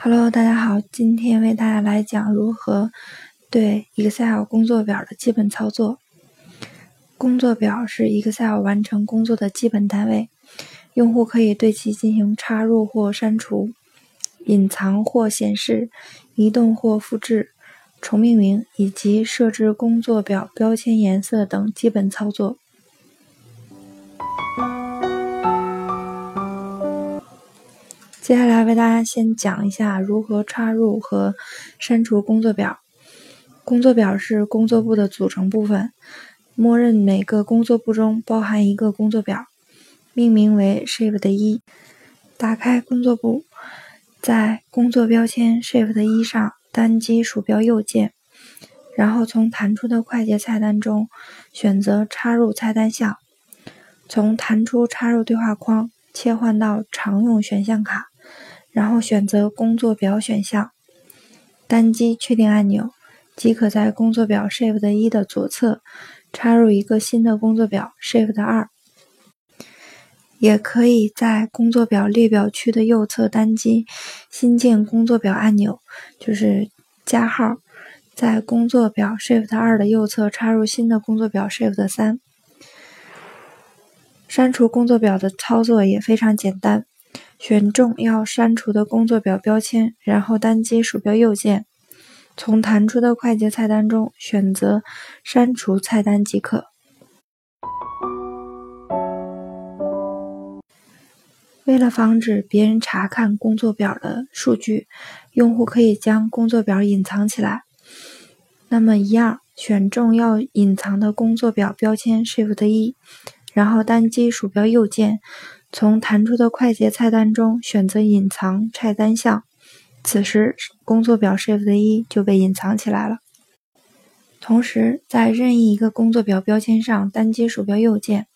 Hello，大家好，今天为大家来讲如何对 Excel 工作表的基本操作。工作表是 Excel 完成工作的基本单位，用户可以对其进行插入或删除、隐藏或显示、移动或复制、重命名以及设置工作表标签颜色等基本操作。接下来为大家先讲一下如何插入和删除工作表。工作表是工作簿的组成部分，默认每个工作簿中包含一个工作表，命名为 Shift 一。打开工作簿，在工作标签 Shift 一上单击鼠标右键，然后从弹出的快捷菜单中选择插入菜单项，从弹出插入对话框切换到常用选项卡。然后选择工作表选项，单击确定按钮，即可在工作表 Shift 一的左侧插入一个新的工作表 Shift 二。也可以在工作表列表区的右侧单击新建工作表按钮，就是加号，在工作表 Shift 二的右侧插入新的工作表 Shift 三。删除工作表的操作也非常简单。选中要删除的工作表标签，然后单击鼠标右键，从弹出的快捷菜单中选择删除菜单即可。为了防止别人查看工作表的数据，用户可以将工作表隐藏起来。那么一样，选中要隐藏的工作表标签 Shift 一，然后单击鼠标右键。从弹出的快捷菜单中选择隐藏菜单项，此时工作表 Shift 一就被隐藏起来了。同时，在任意一个工作表标签上单击鼠标右键，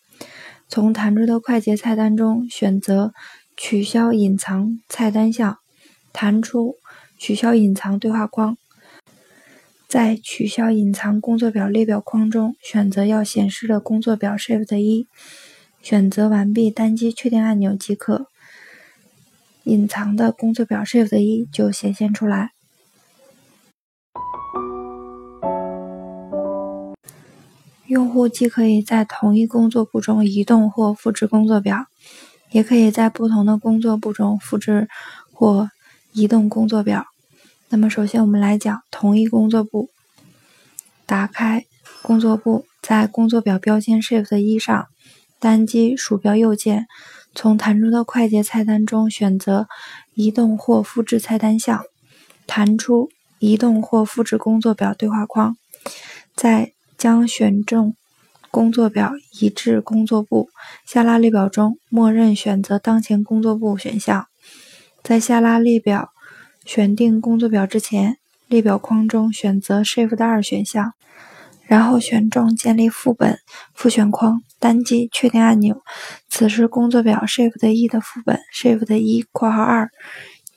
从弹出的快捷菜单中选择取消隐藏菜单项，弹出取消隐藏对话框，在取消隐藏工作表列表框中选择要显示的工作表 Shift 一。选择完毕，单击确定按钮即可。隐藏的工作表 Shift 一就显现出来。用户既可以在同一工作簿中移动或复制工作表，也可以在不同的工作簿中复制或移动工作表。那么，首先我们来讲同一工作簿。打开工作簿，在工作表标签 Shift 一上。单击鼠标右键，从弹出的快捷菜单中选择移动或复制菜单项，弹出移动或复制工作表对话框，再将选中工作表移至工作簿。下拉列表中默认选择当前工作簿选项，在下拉列表选定工作表之前，列表框中选择 Shift 二选项。然后选中建立副本复选框，单击确定按钮。此时工作表 Shift 一的副本 Shift 一括号二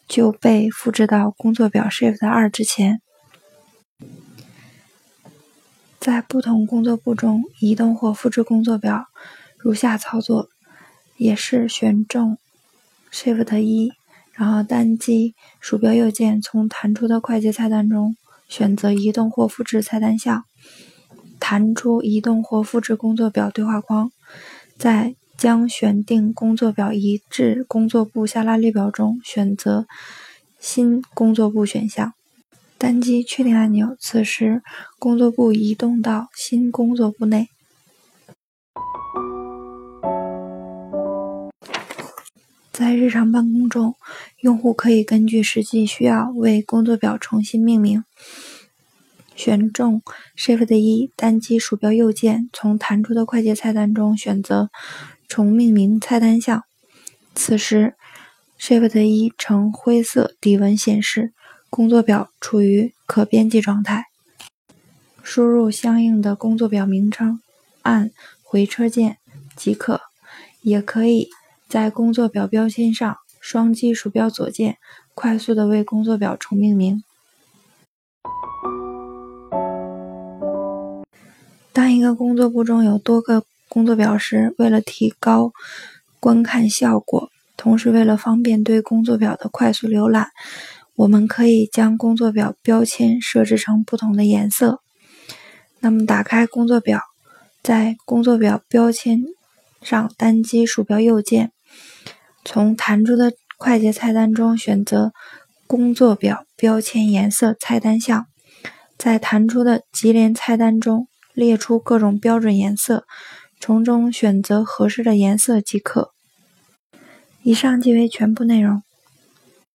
就被复制到工作表 Shift 二之前。在不同工作簿中移动或复制工作表，如下操作：也是选中 Shift 一，然后单击鼠标右键，从弹出的快捷菜单中选择移动或复制菜单项。弹出移动或复制工作表对话框，在将选定工作表移至工作簿下拉列表中选择新工作簿选项，单击确定按钮。此时工作簿移动到新工作簿内。在日常办公中，用户可以根据实际需要为工作表重新命名。选中 Shift 一，单击鼠标右键，从弹出的快捷菜单中选择重命名菜单项。此时 Shift 一呈灰色底纹显示，工作表处于可编辑状态。输入相应的工作表名称，按回车键即可。也可以在工作表标签上双击鼠标左键，快速的为工作表重命名。个工作簿中有多个工作表时，为了提高观看效果，同时为了方便对工作表的快速浏览，我们可以将工作表标签设置成不同的颜色。那么，打开工作表，在工作表标签上单击鼠标右键，从弹出的快捷菜单中选择“工作表标签颜色”菜单项，在弹出的级联菜单中列出各种标准颜色，从中选择合适的颜色即可。以上即为全部内容。